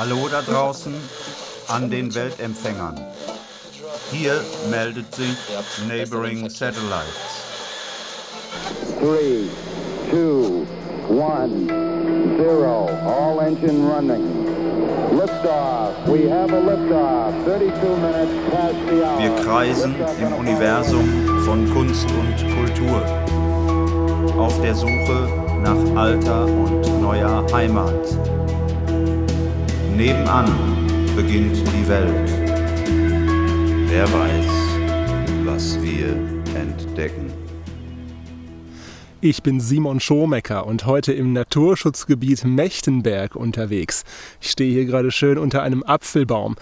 Hallo da draußen an den Weltempfängern. Hier meldet sich Neighboring Satellites. 3, 2, 1, 0. All engine running. Liftoff. We have a liftoff. 32 minutes past the hour. Wir kreisen im Universum von Kunst und Kultur. Auf der Suche nach alter und neuer Heimat. Nebenan beginnt die Welt. Wer weiß, was wir entdecken. Ich bin Simon Schomecker und heute im Naturschutzgebiet Mechtenberg unterwegs. Ich stehe hier gerade schön unter einem Apfelbaum.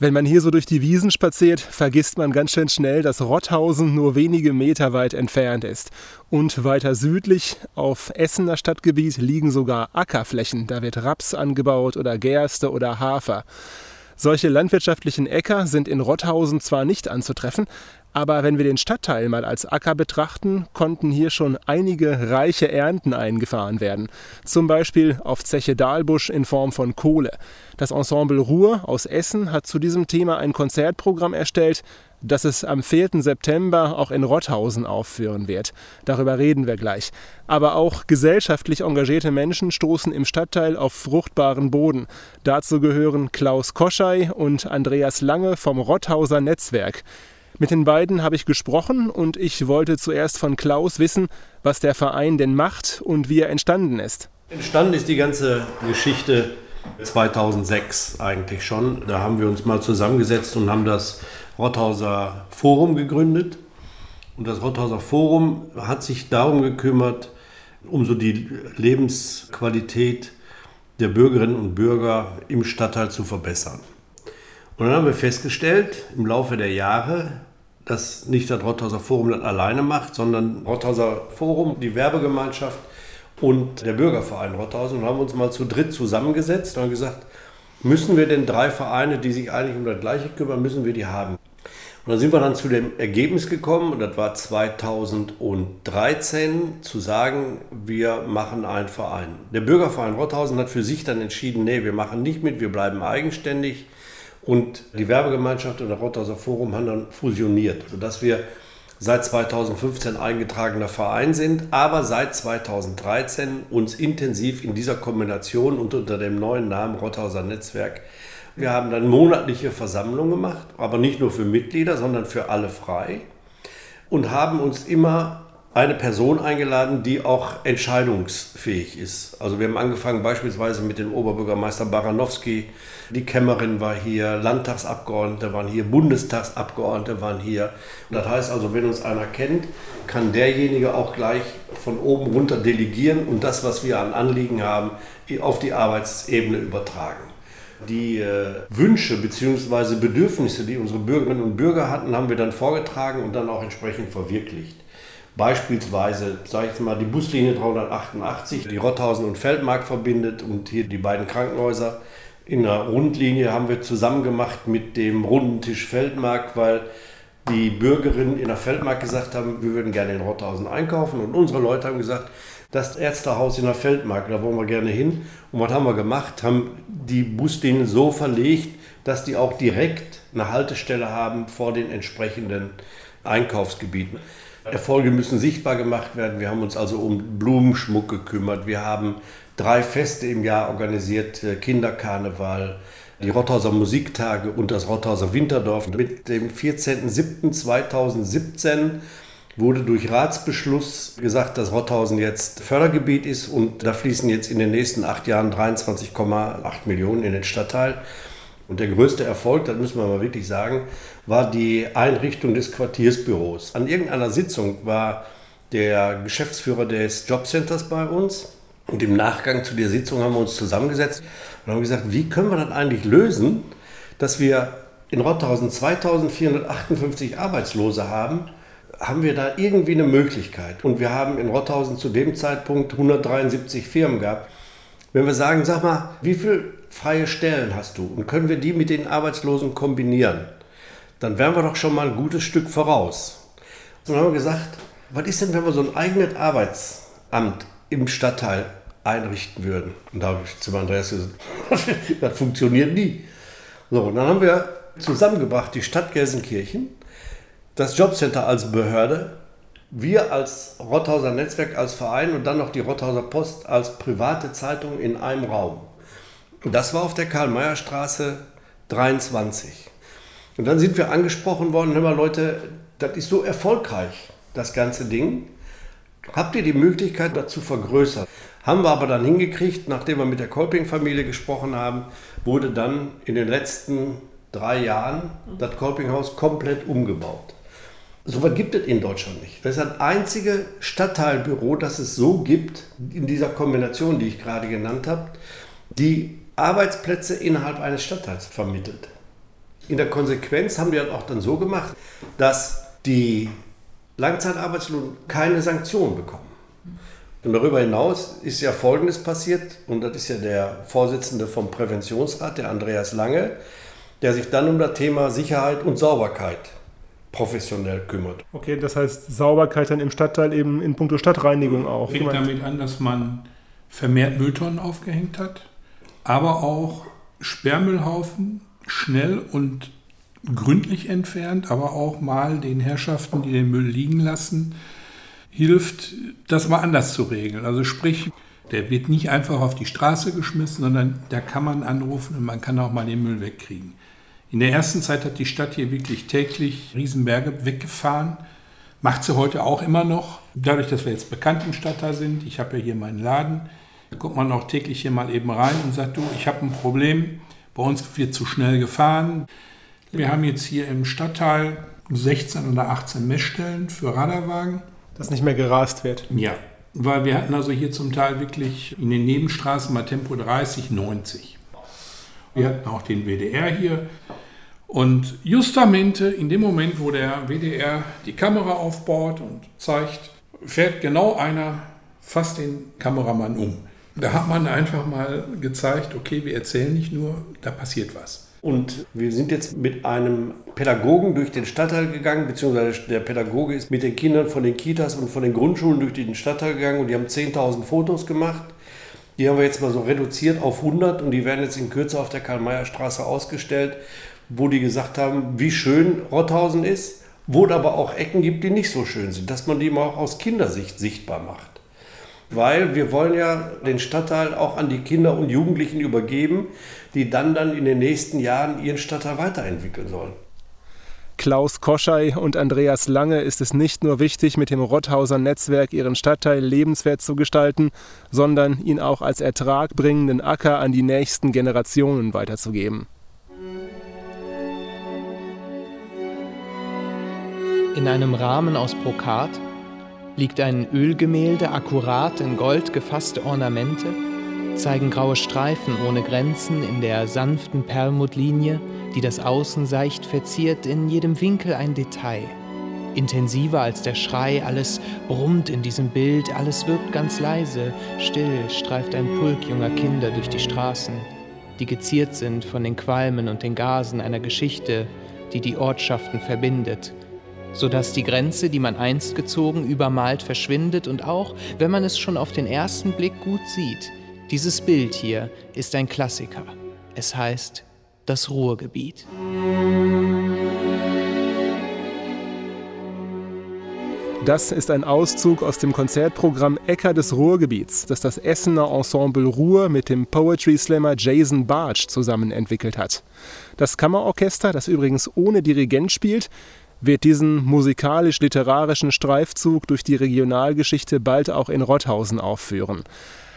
Wenn man hier so durch die Wiesen spaziert, vergisst man ganz schön schnell, dass Rotthausen nur wenige Meter weit entfernt ist. Und weiter südlich, auf Essener Stadtgebiet, liegen sogar Ackerflächen. Da wird Raps angebaut oder Gerste oder Hafer. Solche landwirtschaftlichen Äcker sind in Rotthausen zwar nicht anzutreffen, aber wenn wir den Stadtteil mal als Acker betrachten, konnten hier schon einige reiche Ernten eingefahren werden. Zum Beispiel auf Zeche Dahlbusch in Form von Kohle. Das Ensemble Ruhr aus Essen hat zu diesem Thema ein Konzertprogramm erstellt, das es am 4. September auch in Rotthausen aufführen wird. Darüber reden wir gleich. Aber auch gesellschaftlich engagierte Menschen stoßen im Stadtteil auf fruchtbaren Boden. Dazu gehören Klaus Koschei und Andreas Lange vom Rotthauser Netzwerk. Mit den beiden habe ich gesprochen und ich wollte zuerst von Klaus wissen, was der Verein denn macht und wie er entstanden ist. Entstanden ist die ganze Geschichte 2006 eigentlich schon. Da haben wir uns mal zusammengesetzt und haben das Rotthauser Forum gegründet. Und das Rotthauser Forum hat sich darum gekümmert, um so die Lebensqualität der Bürgerinnen und Bürger im Stadtteil zu verbessern. Und dann haben wir festgestellt im Laufe der Jahre, dass nicht das Rothauser Forum das alleine macht, sondern Rothauser Forum, die Werbegemeinschaft und der Bürgerverein Rothausen und haben uns mal zu dritt zusammengesetzt und gesagt, müssen wir denn drei Vereine, die sich eigentlich um das Gleiche kümmern, müssen wir die haben? Und dann sind wir dann zu dem Ergebnis gekommen, und das war 2013, zu sagen, wir machen einen Verein. Der Bürgerverein Rothausen hat für sich dann entschieden, nee, wir machen nicht mit, wir bleiben eigenständig. Und die Werbegemeinschaft und das Rotterdamser Forum haben dann fusioniert, sodass wir seit 2015 eingetragener Verein sind, aber seit 2013 uns intensiv in dieser Kombination und unter dem neuen Namen Rothauser Netzwerk. Wir haben dann monatliche Versammlungen gemacht, aber nicht nur für Mitglieder, sondern für alle frei und haben uns immer eine Person eingeladen, die auch entscheidungsfähig ist. Also wir haben angefangen beispielsweise mit dem Oberbürgermeister Baranowski, die Kämmerin war hier, Landtagsabgeordnete waren hier, Bundestagsabgeordnete waren hier. Das heißt also, wenn uns einer kennt, kann derjenige auch gleich von oben runter delegieren und das, was wir an Anliegen haben, auf die Arbeitsebene übertragen. Die äh, Wünsche bzw. Bedürfnisse, die unsere Bürgerinnen und Bürger hatten, haben wir dann vorgetragen und dann auch entsprechend verwirklicht. Beispielsweise, sage ich jetzt mal, die Buslinie 388, die Rotthausen und Feldmark verbindet und hier die beiden Krankenhäuser. In der Rundlinie haben wir zusammen gemacht mit dem Rundentisch Feldmark, weil die Bürgerinnen in der Feldmark gesagt haben, wir würden gerne in Rotthausen einkaufen und unsere Leute haben gesagt, das Ärztehaus in der Feldmark, da wollen wir gerne hin. Und was haben wir gemacht? Haben die Buslinien so verlegt, dass die auch direkt eine Haltestelle haben vor den entsprechenden Einkaufsgebieten. Erfolge müssen sichtbar gemacht werden. Wir haben uns also um Blumenschmuck gekümmert. Wir haben drei Feste im Jahr organisiert, äh, Kinderkarneval, die Rotthauser Musiktage und das Rotthauser Winterdorf. Mit dem 14.07.2017 wurde durch Ratsbeschluss gesagt, dass Rotthausen jetzt Fördergebiet ist und da fließen jetzt in den nächsten acht Jahren 23,8 Millionen in den Stadtteil. Und der größte Erfolg, das müssen wir mal wirklich sagen, war die Einrichtung des Quartiersbüros. An irgendeiner Sitzung war der Geschäftsführer des Jobcenters bei uns und im Nachgang zu der Sitzung haben wir uns zusammengesetzt und haben gesagt, wie können wir das eigentlich lösen, dass wir in Rotthausen 2458 Arbeitslose haben, haben wir da irgendwie eine Möglichkeit. Und wir haben in Rotthausen zu dem Zeitpunkt 173 Firmen gehabt. Wenn wir sagen, sag mal, wie viele freie Stellen hast du und können wir die mit den Arbeitslosen kombinieren, dann wären wir doch schon mal ein gutes Stück voraus. Und dann haben wir gesagt, was ist denn, wenn wir so ein eigenes Arbeitsamt im Stadtteil einrichten würden. Und da habe ich zu Andreas gesagt, das funktioniert nie. So, und dann haben wir zusammengebracht die Stadt Gelsenkirchen, das Jobcenter als Behörde, wir als Rotthauser Netzwerk als Verein und dann noch die Rotthauser Post als private Zeitung in einem Raum. Das war auf der Karl-Meyer-Straße 23. Und dann sind wir angesprochen worden, hör mal Leute, das ist so erfolgreich, das ganze Ding. Habt ihr die Möglichkeit, das zu vergrößern? Haben wir aber dann hingekriegt, nachdem wir mit der Kolping-Familie gesprochen haben, wurde dann in den letzten drei Jahren das Kolpinghaus komplett umgebaut. So etwas gibt es in Deutschland nicht. Das ist das einzige Stadtteilbüro, das es so gibt, in dieser Kombination, die ich gerade genannt habe, die Arbeitsplätze innerhalb eines Stadtteils vermittelt. In der Konsequenz haben wir das auch dann so gemacht, dass die Langzeitarbeitslosen keine Sanktionen bekommen. Und darüber hinaus ist ja Folgendes passiert, und das ist ja der Vorsitzende vom Präventionsrat, der Andreas Lange, der sich dann um das Thema Sicherheit und Sauberkeit professionell kümmert. Okay, das heißt Sauberkeit dann im Stadtteil eben in puncto Stadtreinigung auch. Fängt damit an, dass man vermehrt Mülltonnen aufgehängt hat, aber auch Sperrmüllhaufen schnell und gründlich entfernt, aber auch mal den Herrschaften, die den Müll liegen lassen, hilft, das mal anders zu regeln. Also sprich, der wird nicht einfach auf die Straße geschmissen, sondern da kann man anrufen und man kann auch mal den Müll wegkriegen. In der ersten Zeit hat die Stadt hier wirklich täglich Riesenberge weggefahren. Macht sie heute auch immer noch. Dadurch, dass wir jetzt bekannt im Stadtteil sind, ich habe ja hier meinen Laden, da kommt man auch täglich hier mal eben rein und sagt, du, ich habe ein Problem, bei uns wird zu schnell gefahren. Wir haben jetzt hier im Stadtteil 16 oder 18 Messstellen für Radarwagen. Dass nicht mehr gerast wird. Ja, weil wir hatten also hier zum Teil wirklich in den Nebenstraßen mal Tempo 30, 90. Wir hatten auch den WDR hier. Und justamente in dem Moment, wo der WDR die Kamera aufbaut und zeigt, fährt genau einer fast den Kameramann um. Da hat man einfach mal gezeigt, okay, wir erzählen nicht nur, da passiert was. Und wir sind jetzt mit einem Pädagogen durch den Stadtteil gegangen, beziehungsweise der Pädagoge ist mit den Kindern von den Kitas und von den Grundschulen durch den Stadtteil gegangen und die haben 10.000 Fotos gemacht. Die haben wir jetzt mal so reduziert auf 100 und die werden jetzt in Kürze auf der Karl-Meyer-Straße ausgestellt, wo die gesagt haben, wie schön Rotthausen ist, wo es aber auch Ecken gibt, die nicht so schön sind, dass man die mal auch aus Kindersicht sichtbar macht weil wir wollen ja den Stadtteil auch an die Kinder und Jugendlichen übergeben, die dann dann in den nächsten Jahren ihren Stadtteil weiterentwickeln sollen. Klaus Koschei und Andreas Lange ist es nicht nur wichtig, mit dem Rotthauser Netzwerk ihren Stadtteil lebenswert zu gestalten, sondern ihn auch als ertragbringenden Acker an die nächsten Generationen weiterzugeben. In einem Rahmen aus Brokat liegt ein Ölgemälde akkurat in Gold gefasste Ornamente, zeigen graue Streifen ohne Grenzen in der sanften Perlmuttlinie, die das Außen seicht verziert, in jedem Winkel ein Detail. Intensiver als der Schrei, alles brummt in diesem Bild, alles wirkt ganz leise, still streift ein Pulk junger Kinder durch die Straßen, die geziert sind von den Qualmen und den Gasen einer Geschichte, die die Ortschaften verbindet, sodass die Grenze, die man einst gezogen, übermalt verschwindet und auch, wenn man es schon auf den ersten Blick gut sieht, dieses Bild hier ist ein Klassiker. Es heißt das Ruhrgebiet. Das ist ein Auszug aus dem Konzertprogramm Äcker des Ruhrgebiets, das das Essener Ensemble Ruhr mit dem Poetry Slammer Jason Bartsch zusammen entwickelt hat. Das Kammerorchester, das übrigens ohne Dirigent spielt, wird diesen musikalisch-literarischen Streifzug durch die Regionalgeschichte bald auch in Rotthausen aufführen.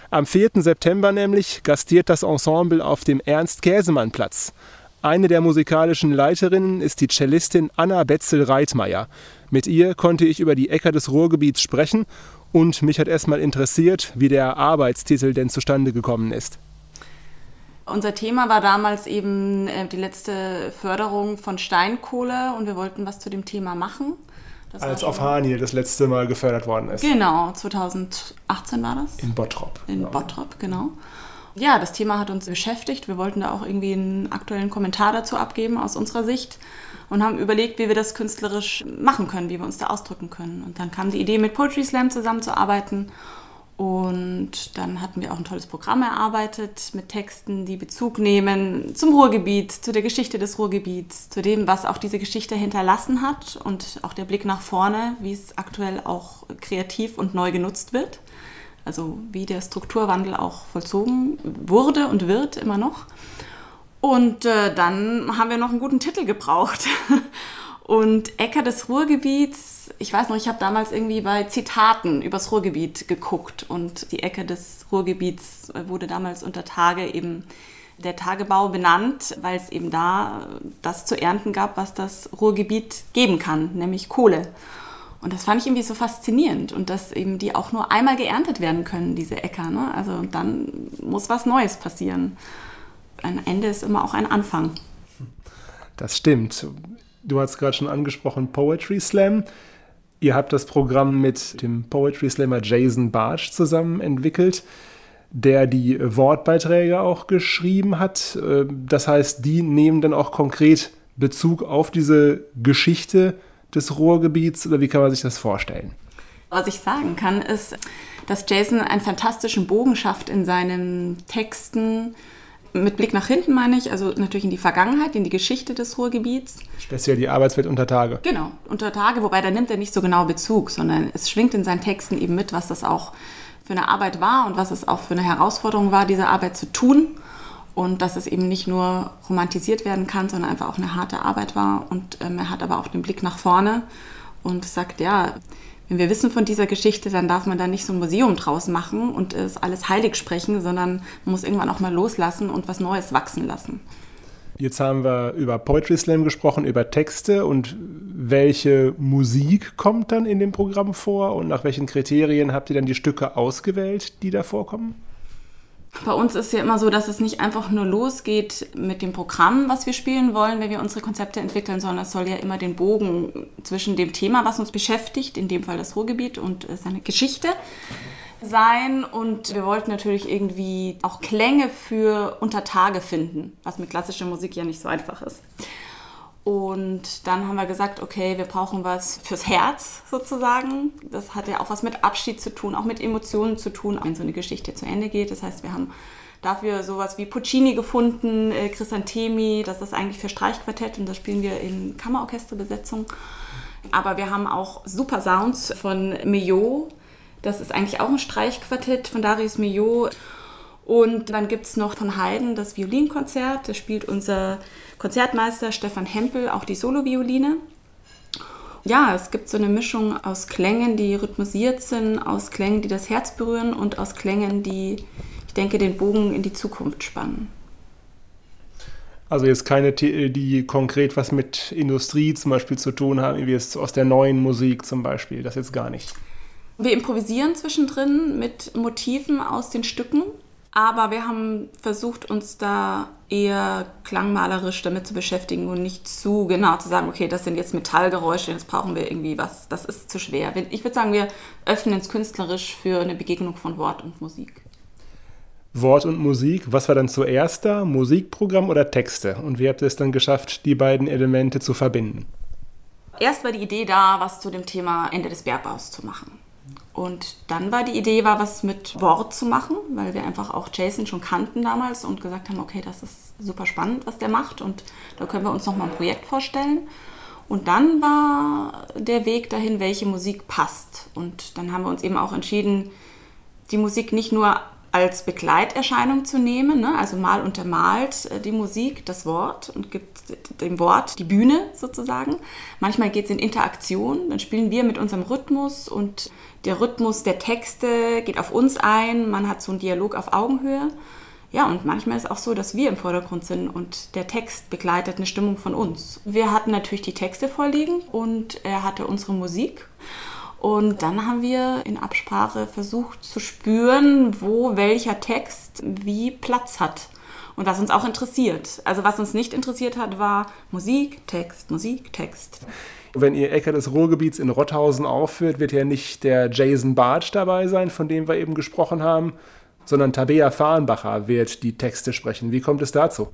Am 4. September nämlich gastiert das Ensemble auf dem Ernst-Käsemann-Platz. Eine der musikalischen Leiterinnen ist die Cellistin Anna Betzel-Reitmeier. Mit ihr konnte ich über die Äcker des Ruhrgebiets sprechen und mich hat erstmal interessiert, wie der Arbeitstitel denn zustande gekommen ist. Unser Thema war damals eben äh, die letzte Förderung von Steinkohle und wir wollten was zu dem Thema machen. Das Als auf Haniel das letzte Mal gefördert worden ist. Genau, 2018 war das. In Bottrop. In ja. Bottrop, genau. Ja, das Thema hat uns beschäftigt. Wir wollten da auch irgendwie einen aktuellen Kommentar dazu abgeben aus unserer Sicht und haben überlegt, wie wir das künstlerisch machen können, wie wir uns da ausdrücken können. Und dann kam die Idee, mit Poetry Slam zusammenzuarbeiten Und dann hatten wir auch ein tolles Programm erarbeitet mit Texten, die Bezug nehmen zum Ruhrgebiet, zu der Geschichte des Ruhrgebiets, zu dem, was auch diese Geschichte hinterlassen hat und auch der Blick nach vorne, wie es aktuell auch kreativ und neu genutzt wird. Also wie der Strukturwandel auch vollzogen wurde und wird immer noch. Und äh, dann haben wir noch einen guten Titel gebraucht. Und Äcker des Ruhrgebiets, ich weiß noch, ich habe damals irgendwie bei Zitaten übers Ruhrgebiet geguckt und die Ecke des Ruhrgebiets wurde damals unter Tage eben der Tagebau benannt, weil es eben da das zu ernten gab, was das Ruhrgebiet geben kann, nämlich Kohle. Und das fand ich irgendwie so faszinierend und dass eben die auch nur einmal geerntet werden können, diese Äcker. Ne? Also dann muss was Neues passieren. Ein Ende ist immer auch ein Anfang. Das stimmt. Du hast gerade schon angesprochen, Poetry Slam. Ihr habt das Programm mit dem Poetry Slammer Jason Bartsch zusammen entwickelt, der die Wortbeiträge auch geschrieben hat. Äh, das heißt, die nehmen dann auch konkret Bezug auf diese Geschichte des Ruhrgebiets oder wie kann man sich das vorstellen? Was ich sagen kann, ist, dass Jason einen fantastischen Bogen schafft in seinen Texten mit Blick nach hinten meine ich, also natürlich in die Vergangenheit, in die Geschichte des Ruhrgebiets. Speziell die Arbeitswelt unter Tage. Genau, unter Tage, wobei da nimmt er nicht so genau Bezug, sondern es schwingt in seinen Texten eben mit, was das auch für eine Arbeit war und was es auch für eine Herausforderung war, diese Arbeit zu tun. Und dass es eben nicht nur romantisiert werden kann, sondern einfach auch eine harte Arbeit war. Und ähm, er hat aber auch den Blick nach vorne und sagt, ja, wenn wir wissen von dieser Geschichte, dann darf man da nicht so ein Museum draus machen und es alles heilig sprechen, sondern man muss irgendwann auch mal loslassen und was Neues wachsen lassen. Jetzt haben wir über Poetry Slam gesprochen, über Texte und welche Musik kommt dann in dem Programm vor und nach welchen Kriterien habt ihr dann die Stücke ausgewählt, die da vorkommen? Bei uns ist ja immer so, dass es nicht einfach nur losgeht mit dem Programm, was wir spielen wollen, wenn wir unsere Konzepte entwickeln, sondern es soll ja immer den Bogen zwischen dem Thema, was uns beschäftigt, in dem Fall das Ruhrgebiet und äh, seine Geschichte sein. Und wir wollten natürlich irgendwie auch Klänge für Untertage finden, was mit klassischer Musik ja nicht so einfach ist. Und dann haben wir gesagt, okay, wir brauchen was fürs Herz sozusagen. Das hat ja auch was mit Abschied zu tun, auch mit Emotionen zu tun, wenn so eine Geschichte zu Ende geht. Das heißt, wir haben dafür sowas wie Puccini gefunden, äh, Chrysanthemi, das ist eigentlich für Streichquartett und das spielen wir in Kammerorchesterbesetzung. Aber wir haben auch super Sounds von Millot. Das ist eigentlich auch ein Streichquartett von Darius Millot. Und dann gibt es noch von Haydn das Violinkonzert. Da spielt unser Konzertmeister Stefan Hempel auch die Solovioline. Ja, es gibt so eine Mischung aus Klängen, die rhythmisiert sind, aus Klängen, die das Herz berühren und aus Klängen, die, ich denke, den Bogen in die Zukunft spannen. Also jetzt keine, die konkret was mit Industrie zum Beispiel zu tun haben, wie es aus der neuen Musik zum Beispiel, das jetzt gar nicht. Wir improvisieren zwischendrin mit Motiven aus den Stücken aber wir haben versucht, uns da eher klangmalerisch damit zu beschäftigen und nicht zu genau zu sagen, okay, das sind jetzt Metallgeräusche, jetzt brauchen wir irgendwie was. Das ist zu schwer. Ich würde sagen, wir öffnen es künstlerisch für eine Begegnung von Wort und Musik. Wort und Musik, was war dann zuerst da? Musikprogramm oder Texte? Und wie habt ihr es dann geschafft, die beiden Elemente zu verbinden? Erst war die Idee da, was zu dem Thema Ende des Bergbaus zu machen. Und dann war die Idee, war was mit Wort zu machen, weil wir einfach auch Jason schon kannten damals und gesagt haben, okay, das ist super spannend, was der macht und da können wir uns noch mal ein Projekt vorstellen. Und dann war der Weg dahin, welche Musik passt. Und dann haben wir uns eben auch entschieden, die Musik nicht nur als Begleiterscheinung zu nehmen, ne? also mal untermalt äh, die Musik, das Wort und gibt dem Wort die Bühne sozusagen. Manchmal geht es in Interaktion, dann spielen wir mit unserem Rhythmus und der Rhythmus der Texte geht auf uns ein, man hat so einen Dialog auf Augenhöhe. Ja, und manchmal ist auch so, dass wir im Vordergrund sind und der Text begleitet eine Stimmung von uns. Wir hatten natürlich die Texte vorliegen und er hatte unsere Musik. Und dann haben wir in Absprache versucht zu spüren, wo welcher Text wie Platz hat. Und was uns auch interessiert. Also was uns nicht interessiert hat, war Musik, Text, Musik, Text. Wenn ihr Äcker des Ruhrgebiets in Rotthausen aufführt, wird ja nicht der Jason Bartsch dabei sein, von dem wir eben gesprochen haben, sondern Tabea Fahrenbacher wird die Texte sprechen. Wie kommt es dazu?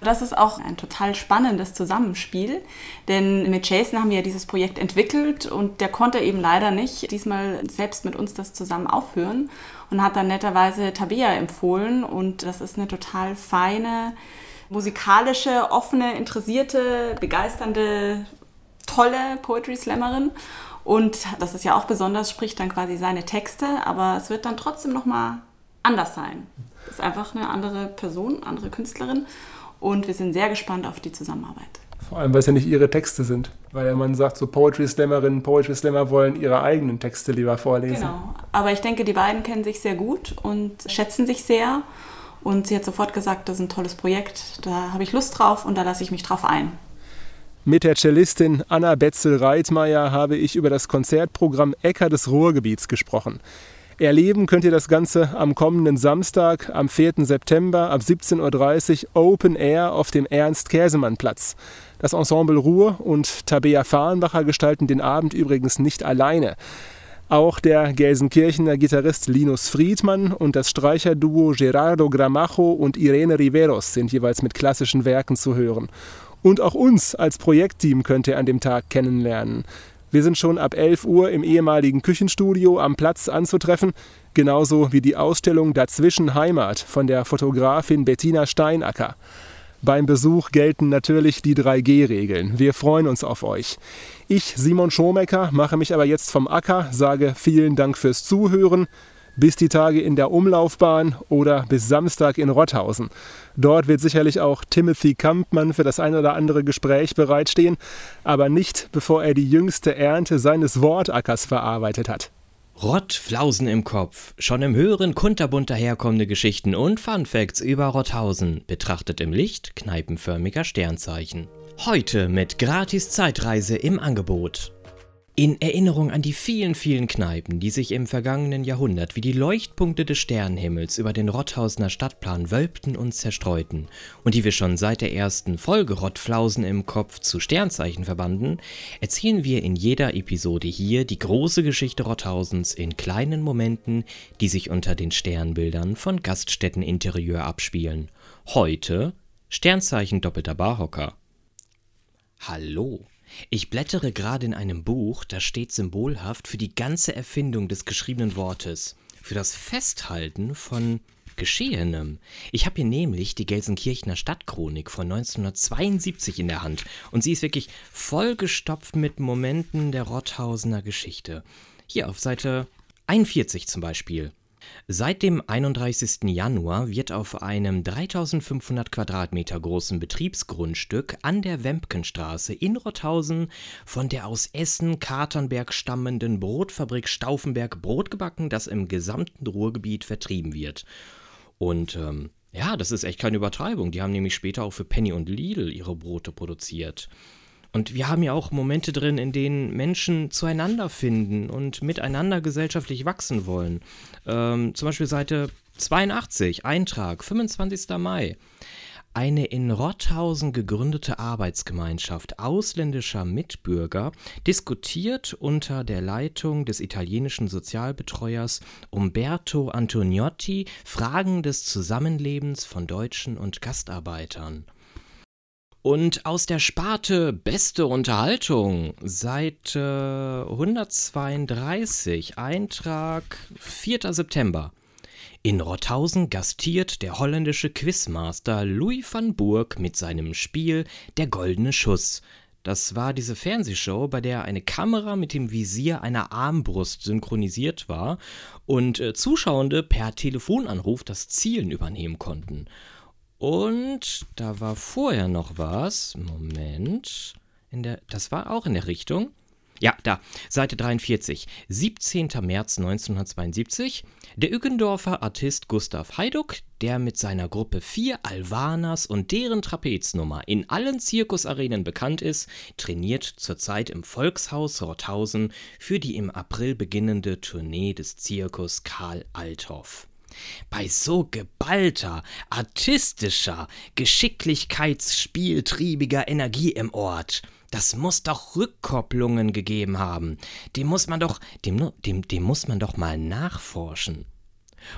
Das ist auch ein total spannendes Zusammenspiel, denn mit Jason haben wir ja dieses Projekt entwickelt und der konnte eben leider nicht diesmal selbst mit uns das zusammen aufführen und hat dann netterweise Tabea empfohlen und das ist eine total feine, musikalische, offene, interessierte, begeisternde, tolle Poetry Slammerin und das ist ja auch besonders, spricht dann quasi seine Texte, aber es wird dann trotzdem nochmal anders sein. Das ist einfach eine andere Person, andere Künstlerin und wir sind sehr gespannt auf die Zusammenarbeit. Vor allem, weil es ja nicht ihre Texte sind. Weil ja man sagt, so Poetry Slammerinnen, Poetry Slammer wollen ihre eigenen Texte lieber vorlesen. Genau. Aber ich denke, die beiden kennen sich sehr gut und schätzen sich sehr. Und sie hat sofort gesagt, das ist ein tolles Projekt, da habe ich Lust drauf und da lasse ich mich drauf ein. Mit der Cellistin Anna Betzel-Reitmeier habe ich über das Konzertprogramm Äcker des Ruhrgebiets gesprochen. Erleben könnt ihr das Ganze am kommenden Samstag, am 4. September ab 17.30 Uhr Open Air auf dem Ernst-Käsemann-Platz. Das Ensemble Ruhr und Tabea Fahrenbacher gestalten den Abend übrigens nicht alleine. Auch der Gelsenkirchener Gitarrist Linus Friedmann und das Streicherduo Gerardo Gramajo und Irene Riveros sind jeweils mit klassischen Werken zu hören. Und auch uns als Projektteam könnt ihr an dem Tag kennenlernen. Wir sind schon ab 11 Uhr im ehemaligen Küchenstudio am Platz anzutreffen, genauso wie die Ausstellung Dazwischen Heimat von der Fotografin Bettina Steinacker. Beim Besuch gelten natürlich die 3G-Regeln. Wir freuen uns auf euch. Ich, Simon Schomecker, mache mich aber jetzt vom Acker, sage vielen Dank fürs Zuhören bis die Tage in der Umlaufbahn oder bis Samstag in Rotthausen. Dort wird sicherlich auch Timothy Kampmann für das ein oder andere Gespräch bereitstehen, aber nicht bevor er die jüngste Ernte seines Wortackers verarbeitet hat. Rottflausen im Kopf. Schon im Hören kunterbunt daherkommende Geschichten und Funfacts über Rotthausen, betrachtet im Licht kneipenförmiger Sternzeichen. Heute mit gratis Zeitreise im Angebot. In Erinnerung an die vielen, vielen Kneipen, die sich im vergangenen Jahrhundert wie die Leuchtpunkte des Sternenhimmels über den Rotthausener Stadtplan wölbten und zerstreuten und die wir schon seit der ersten Folge Rottflausen im Kopf zu Sternzeichen verbanden, erzählen wir in jeder Episode hier die große Geschichte Rotthausens in kleinen Momenten, die sich unter den Sternbildern von Gaststätteninterieur abspielen. Heute Sternzeichen doppelter Barhocker. Hallo. Ich blättere gerade in einem Buch, das steht symbolhaft für die ganze Erfindung des geschriebenen Wortes, für das Festhalten von Geschehenem. Ich habe hier nämlich die Gelsenkirchener Stadtchronik von 1972 in der Hand und sie ist wirklich vollgestopft mit Momenten der Rotthausener Geschichte. Hier auf Seite 41 zum Beispiel. Seit dem 31. Januar wird auf einem 3500 Quadratmeter großen Betriebsgrundstück an der Wempkenstraße in Rothausen von der aus Essen-Katernberg stammenden Brotfabrik Stauffenberg Brot gebacken, das im gesamten Ruhrgebiet vertrieben wird. Und ähm, ja, das ist echt keine Übertreibung. Die haben nämlich später auch für Penny und Lidl ihre Brote produziert. Und wir haben ja auch Momente drin, in denen Menschen zueinander finden und miteinander gesellschaftlich wachsen wollen. Ähm, zum Beispiel Seite 82, Eintrag, 25. Mai. Eine in Rotthausen gegründete Arbeitsgemeinschaft ausländischer Mitbürger diskutiert unter der Leitung des italienischen Sozialbetreuers Umberto Antoniotti Fragen des Zusammenlebens von Deutschen und Gastarbeitern. Und aus der Sparte Beste Unterhaltung, Seite 132, Eintrag 4. September. In Rothausen gastiert der holländische Quizmaster Louis van Burg mit seinem Spiel Der goldene Schuss. Das war diese Fernsehshow, bei der eine Kamera mit dem Visier einer Armbrust synchronisiert war und äh, Zuschauende per Telefonanruf das Zielen übernehmen konnten. Und da war vorher noch was. Moment. In der, das war auch in der Richtung. Ja, da, Seite 43, 17. März 1972. Der Ückendorfer Artist Gustav Heiduck, der mit seiner Gruppe Vier Alvanas und deren Trapeznummer in allen Zirkusarenen bekannt ist, trainiert zurzeit im Volkshaus Rothausen für die im April beginnende Tournee des Zirkus Karl Althoff. Bei so geballter, artistischer, geschicklichkeitsspieltriebiger Energie im Ort, das muss doch Rückkopplungen gegeben haben. Dem muss man doch, dem, dem, dem muss man doch mal nachforschen.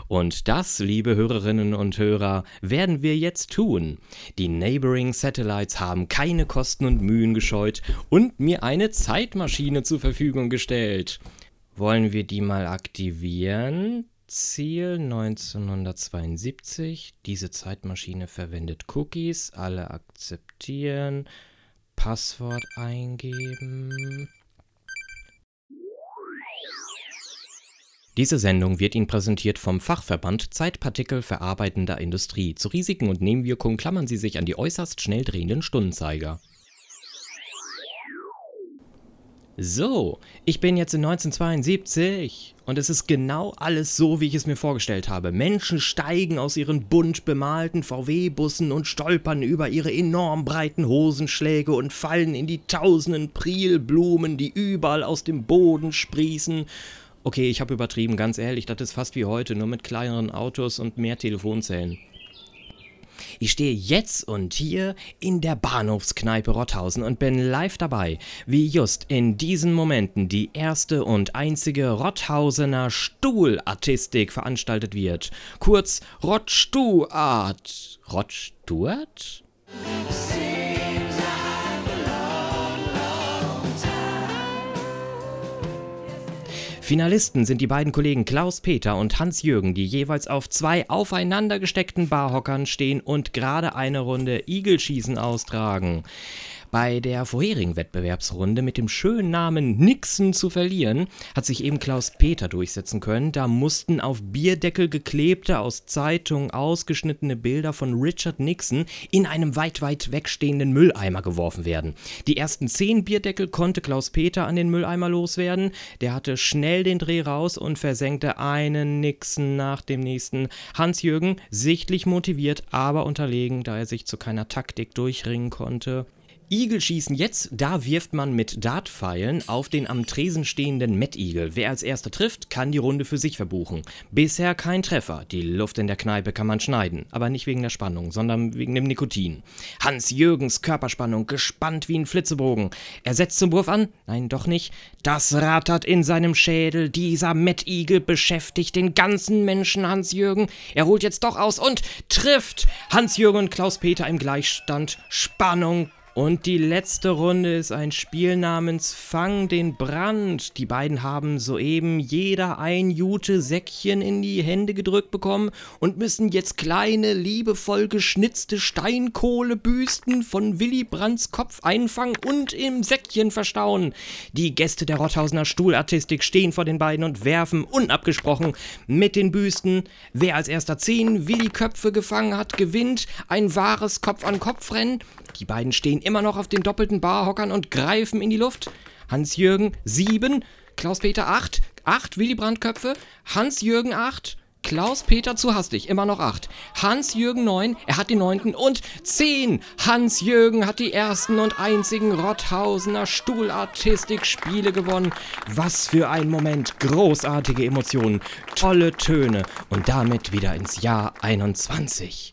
Und das, liebe Hörerinnen und Hörer, werden wir jetzt tun. Die Neighboring Satellites haben keine Kosten und Mühen gescheut und mir eine Zeitmaschine zur Verfügung gestellt. Wollen wir die mal aktivieren? Ziel 1972. Diese Zeitmaschine verwendet Cookies. Alle akzeptieren. Passwort eingeben. Diese Sendung wird Ihnen präsentiert vom Fachverband Zeitpartikel verarbeitender Industrie. Zu Risiken und Nebenwirkungen klammern Sie sich an die äußerst schnell drehenden Stundenzeiger. So, ich bin jetzt in 1972 und es ist genau alles so, wie ich es mir vorgestellt habe. Menschen steigen aus ihren bunt bemalten VW-Bussen und stolpern über ihre enorm breiten Hosenschläge und fallen in die tausenden Prilblumen, die überall aus dem Boden sprießen Okay, ich habe übertrieben, ganz ehrlich, das ist fast wie heute, nur mit kleineren Autos und mehr Telefonzellen. Ich stehe jetzt und hier in der Bahnhofskneipe Rotthausen und bin live dabei, wie just in diesen Momenten die erste und einzige Rotthausener Stuhlartistik veranstaltet wird. Kurz Rottstuart. Rottstuart? Finalisten sind die beiden Kollegen Klaus Peter und Hans-Jürgen, die jeweils auf zwei aufeinander gesteckten Barhockern stehen und gerade eine Runde Igelschießen austragen bei der vorherigen Wettbewerbsrunde mit dem schönen Namen Nixon zu verlieren, hat sich eben Klaus Peter durchsetzen können. Da mussten auf Bierdeckel geklebte, aus Zeitungen ausgeschnittene Bilder von Richard Nixon in einem weit, weit wegstehenden Mülleimer geworfen werden. Die ersten zehn Bierdeckel konnte Klaus Peter an den Mülleimer loswerden. Der hatte schnell den Dreh raus und versenkte einen Nixon nach dem nächsten. Hans-Jürgen, sichtlich motiviert, aber unterlegen, da er sich zu keiner Taktik durchringen konnte. Igelschießen jetzt, da wirft man mit Dartpfeilen auf den am Tresen stehenden Mettigel. Wer als erster trifft, kann die Runde für sich verbuchen. Bisher kein Treffer. Die Luft in der Kneipe kann man schneiden. Aber nicht wegen der Spannung, sondern wegen dem Nikotin. Hans Jürgens Körperspannung gespannt wie ein Flitzebogen. Er setzt zum Wurf an. Nein, doch nicht. Das rattert in seinem Schädel. Dieser Mettigel beschäftigt den ganzen Menschen Hans Jürgen. Er holt jetzt doch aus und trifft. Hans Jürgen und Klaus Peter im Gleichstand. Spannung und die letzte Runde ist ein Spiel namens Fang den Brand. Die beiden haben soeben jeder ein Jute-Säckchen in die Hände gedrückt bekommen und müssen jetzt kleine, liebevoll geschnitzte Steinkohlebüsten von Willy Brandts Kopf einfangen und im Säckchen verstauen. Die Gäste der Rotthausener Stuhlartistik stehen vor den beiden und werfen unabgesprochen mit den Büsten. Wer als erster zehn Willy-Köpfe gefangen hat, gewinnt ein wahres Kopf-an-Kopf-Rennen. Die beiden stehen immer noch auf den doppelten Barhockern und greifen in die Luft. Hans-Jürgen 7, Klaus-Peter 8, 8 Willy Brandt-Köpfe, Hans-Jürgen 8, Klaus-Peter zu hastig, immer noch 8. Hans-Jürgen 9, er hat die 9. und 10. Hans-Jürgen hat die ersten und einzigen Rotthausener Stuhlartistik-Spiele gewonnen. Was für ein Moment, großartige Emotionen, tolle Töne und damit wieder ins Jahr 21.